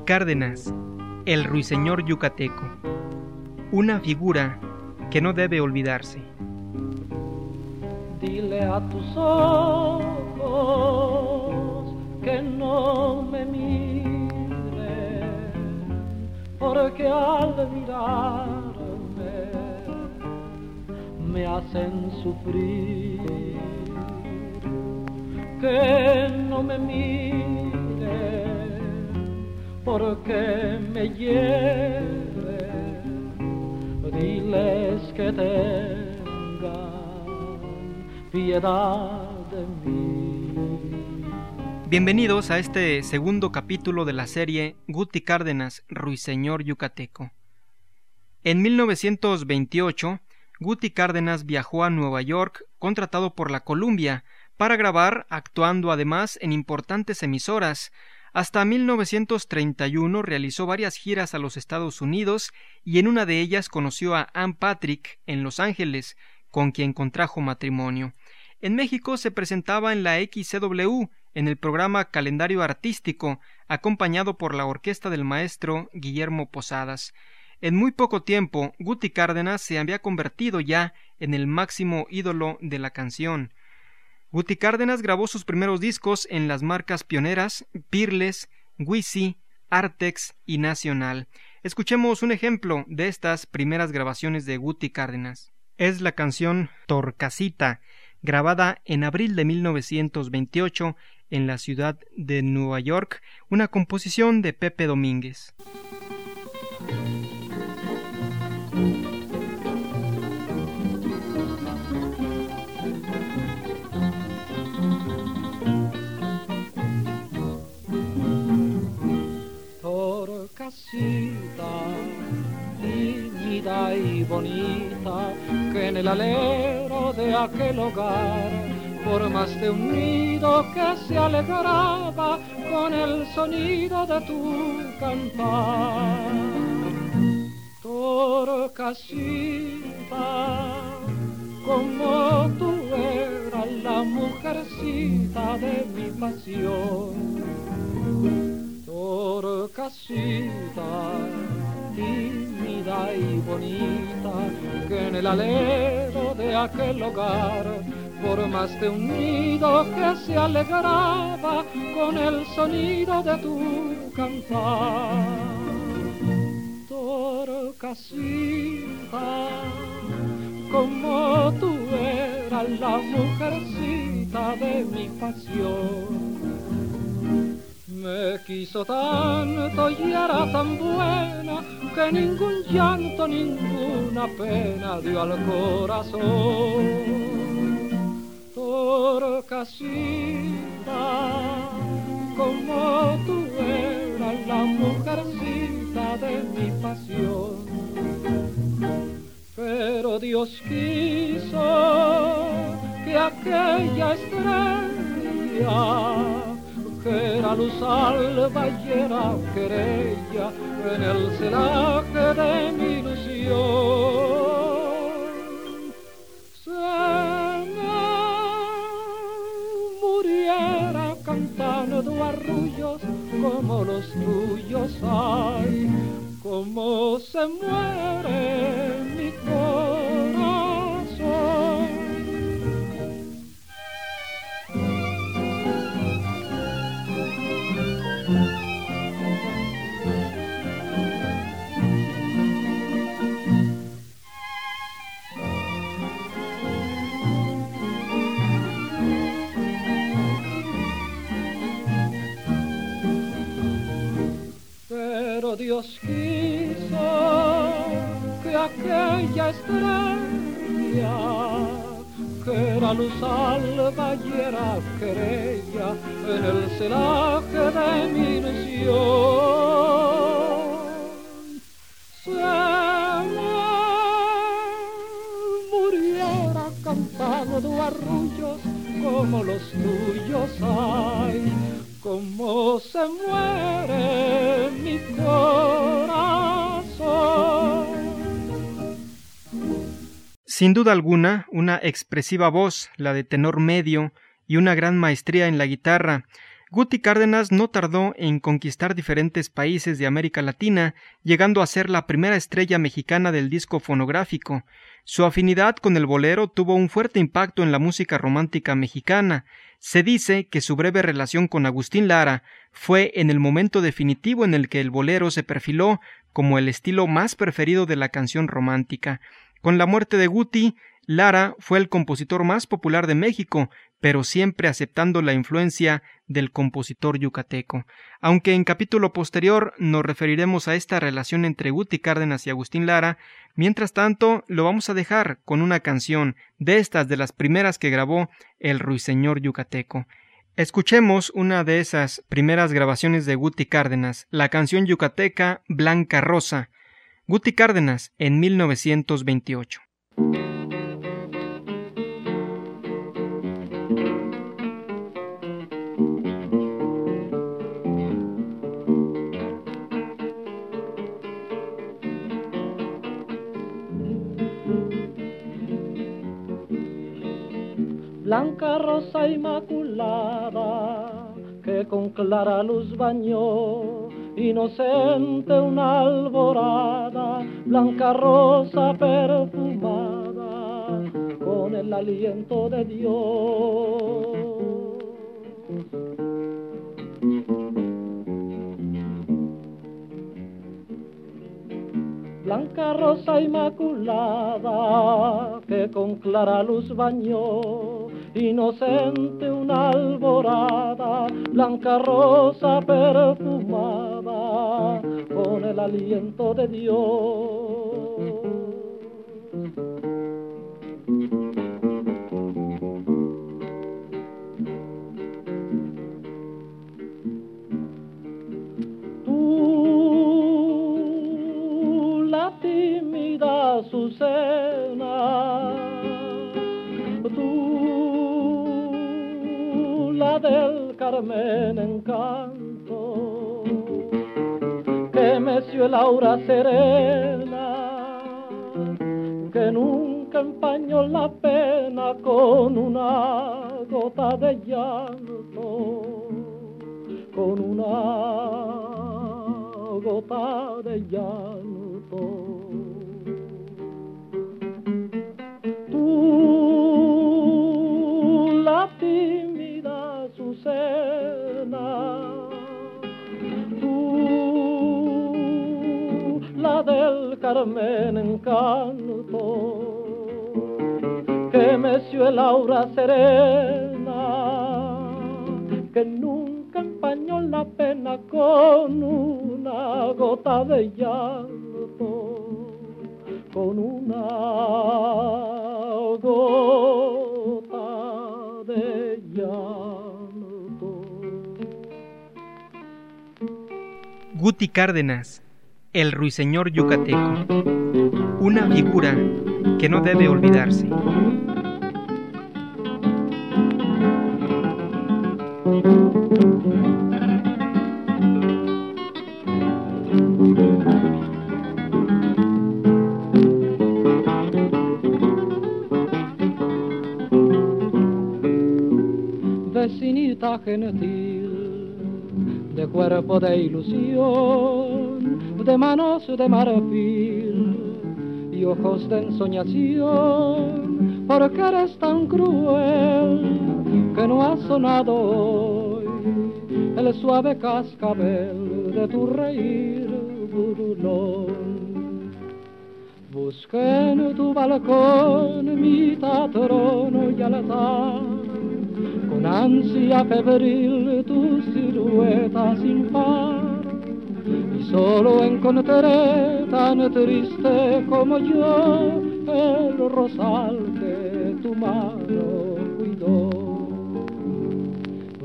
Cárdenas, el ruiseñor yucateco, una figura que no debe olvidarse. Dile a tus ojos que no me miren, porque al mirarme me hacen sufrir. Que no me miren porque me hieren, diles que tengan piedad de mí. Bienvenidos a este segundo capítulo de la serie Guti Cárdenas, Ruiseñor Yucateco. En 1928, Guti Cárdenas viajó a Nueva York contratado por la Columbia para grabar, actuando además en importantes emisoras, hasta 1931 realizó varias giras a los Estados Unidos y en una de ellas conoció a Ann Patrick en Los Ángeles, con quien contrajo matrimonio. En México se presentaba en la XCW en el programa Calendario Artístico, acompañado por la orquesta del maestro Guillermo Posadas. En muy poco tiempo, Guti Cárdenas se había convertido ya en el máximo ídolo de la canción. Guti Cárdenas grabó sus primeros discos en las marcas pioneras Pirles, Wisi, Artex y Nacional. Escuchemos un ejemplo de estas primeras grabaciones de Guti Cárdenas. Es la canción Torcasita, grabada en abril de 1928 en la ciudad de Nueva York, una composición de Pepe Domínguez. El alero de aquel hogar de un nido que se alegraba con el sonido de tu cantar. Torcasita, como tú eras la mujercita de mi pasión. Torcasita, tímida y bonita que en el alero de aquel hogar de un nido que se alegraba con el sonido de tu cantar. Torcasita, como tú eras la mujercita de mi pasión me quiso tanto y era tan buena que ningún llanto, ninguna pena dio al corazón. Torcasita, como tú eras la mujercita de mi pasión. Pero Dios quiso que aquella estrella que era luz alba y era querella en el celaje de mi ilusión. Se me muriera cantando arrullos como los tuyos hay, como se muere Dios quiso que aquella estrella, que era luz alba y era querella en el celaje de mi ilusión, se muriera cantando arrullos como los tuyos hay como se muere mi corazón. Sin duda alguna, una expresiva voz, la de tenor medio, y una gran maestría en la guitarra. Guti Cárdenas no tardó en conquistar diferentes países de América Latina, llegando a ser la primera estrella mexicana del disco fonográfico. Su afinidad con el bolero tuvo un fuerte impacto en la música romántica mexicana. Se dice que su breve relación con Agustín Lara fue en el momento definitivo en el que el bolero se perfiló como el estilo más preferido de la canción romántica. Con la muerte de Guti, Lara fue el compositor más popular de México, pero siempre aceptando la influencia del compositor yucateco. Aunque en capítulo posterior nos referiremos a esta relación entre Guti Cárdenas y Agustín Lara, mientras tanto lo vamos a dejar con una canción de estas de las primeras que grabó el ruiseñor yucateco. Escuchemos una de esas primeras grabaciones de Guti Cárdenas, la canción yucateca Blanca Rosa. Guti Cárdenas en 1928. Inmaculada que con clara luz bañó inocente una alborada, blanca rosa perfumada con el aliento de Dios. Blanca rosa inmaculada que con clara luz bañó inocente una alborada, blanca rosa perfumada con el aliento de Dios. Azucena, del Carmen encanto, que meció el aura serena, que nunca empañó la pena con una gota de llanto, con una gota de llanto. Del Carmen encanto, que meció el aura serena, que nunca empañó la pena con una gota de llanto, con una gota de llanto. Guti Cárdenas el ruiseñor yucateco, una figura que no debe olvidarse. Vecinita gentil, de cuerpo de ilusión, de manos de marfil y ojos de ensoñación, porque eres tan cruel que no ha sonado hoy el suave cascabel de tu reír burlón. Busqué en tu balcón mi trono y altar, con ansia febril tu silueta sin par solo encontré tan triste como yo el rosal que tu mano cuidó.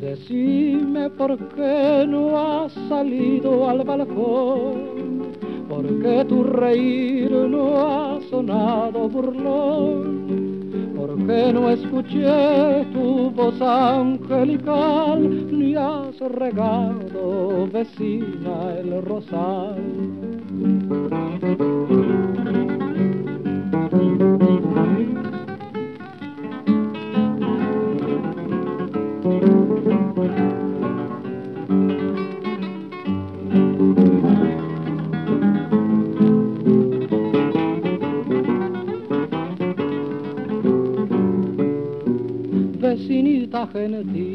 Decime por qué no has salido al balcón, por qué tu reír no ha sonado burlón porque no escuché tu voz angelical, ni has regado, vecina el rosal. vecinita Argentina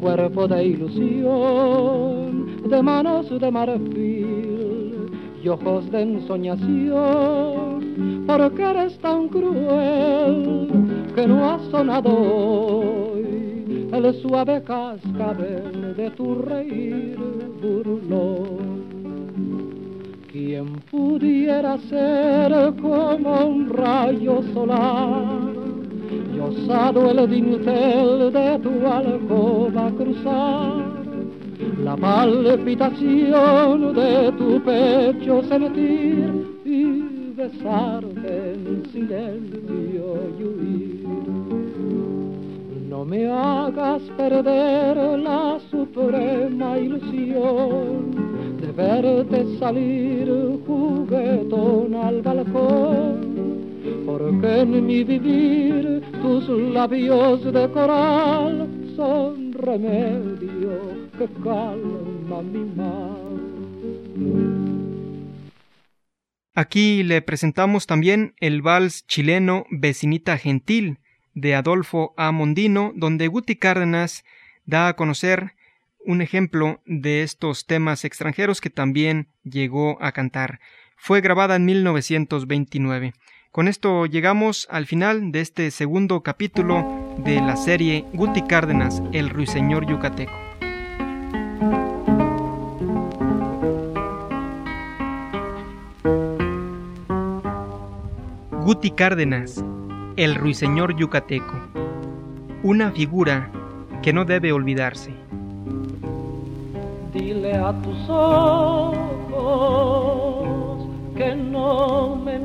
cuerpo de ilusión, de manos de marfil y ojos de ensoñación, porque eres tan cruel que no ha sonado hoy el suave cascabel de tu reír burlón. ¿Quién pudiera ser como un rayo solar? Y osado el dintel de tu alcoba cruzar, la palpitación de tu pecho sentir y besarte en silencio y huir. No me hagas perder la suprema ilusión de verte salir juguetón al balcón porque en mi vivir tus labios de coral son remedio que calma mi mal. Aquí le presentamos también el vals chileno Vecinita Gentil de Adolfo A. Mondino, donde Guti Cárdenas da a conocer un ejemplo de estos temas extranjeros que también llegó a cantar. Fue grabada en 1929. Con esto llegamos al final de este segundo capítulo de la serie Guti Cárdenas, el ruiseñor yucateco. Guti Cárdenas, el ruiseñor yucateco, una figura que no debe olvidarse. Dile a tus ojos que no me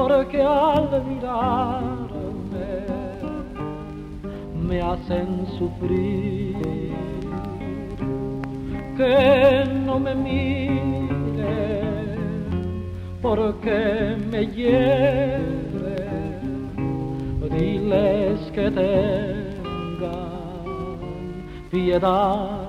porque al mirarme me hacen sufrir. Que no me miren porque me hieren, diles que tengan piedad.